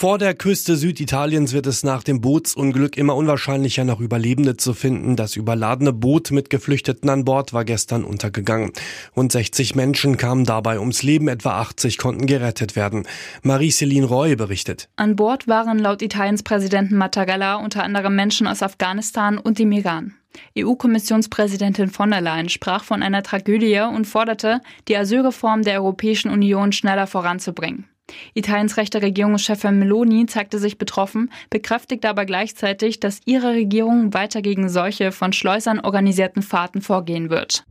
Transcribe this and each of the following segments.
Vor der Küste Süditaliens wird es nach dem Bootsunglück immer unwahrscheinlicher, noch Überlebende zu finden. Das überladene Boot mit Geflüchteten an Bord war gestern untergegangen. Rund 60 Menschen kamen dabei ums Leben, etwa 80 konnten gerettet werden. Marie-Céline Roy berichtet. An Bord waren laut Italiens Präsidenten Mattarella unter anderem Menschen aus Afghanistan und dem Iran. EU-Kommissionspräsidentin von der Leyen sprach von einer Tragödie und forderte, die Asylreform der Europäischen Union schneller voranzubringen. Italiens rechte Regierungschefin Meloni zeigte sich betroffen, bekräftigte aber gleichzeitig, dass ihre Regierung weiter gegen solche von Schleusern organisierten Fahrten vorgehen wird.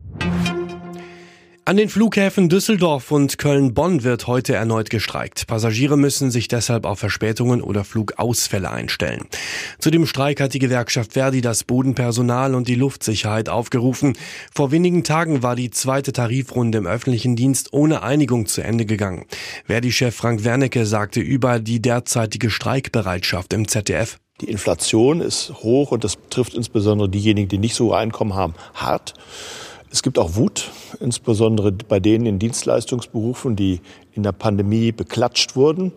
An den Flughäfen Düsseldorf und Köln-Bonn wird heute erneut gestreikt. Passagiere müssen sich deshalb auf Verspätungen oder Flugausfälle einstellen. Zu dem Streik hat die Gewerkschaft Verdi das Bodenpersonal und die Luftsicherheit aufgerufen. Vor wenigen Tagen war die zweite Tarifrunde im öffentlichen Dienst ohne Einigung zu Ende gegangen. Verdi-Chef Frank Wernicke sagte über die derzeitige Streikbereitschaft im ZDF. Die Inflation ist hoch und das trifft insbesondere diejenigen, die nicht so Einkommen haben, hart. Es gibt auch Wut, insbesondere bei denen in Dienstleistungsberufen, die in der Pandemie beklatscht wurden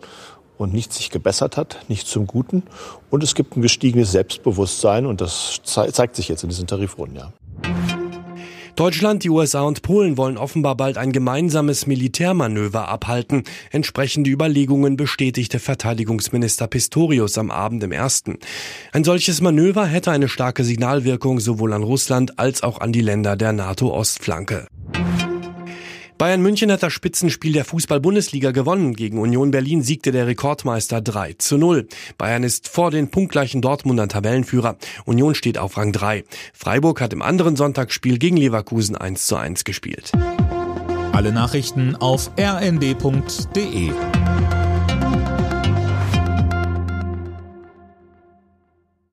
und nichts sich gebessert hat, nicht zum Guten. Und es gibt ein gestiegenes Selbstbewusstsein und das zeigt sich jetzt in diesen Tarifrunden. Ja. Deutschland, die USA und Polen wollen offenbar bald ein gemeinsames Militärmanöver abhalten. Entsprechende Überlegungen bestätigte Verteidigungsminister Pistorius am Abend im ersten. Ein solches Manöver hätte eine starke Signalwirkung sowohl an Russland als auch an die Länder der NATO-Ostflanke. Bayern München hat das Spitzenspiel der Fußball-Bundesliga gewonnen. Gegen Union Berlin siegte der Rekordmeister 3 zu 0. Bayern ist vor den punktgleichen Dortmunder Tabellenführer. Union steht auf Rang 3. Freiburg hat im anderen Sonntagsspiel gegen Leverkusen 1 zu 1 gespielt. Alle Nachrichten auf rnd.de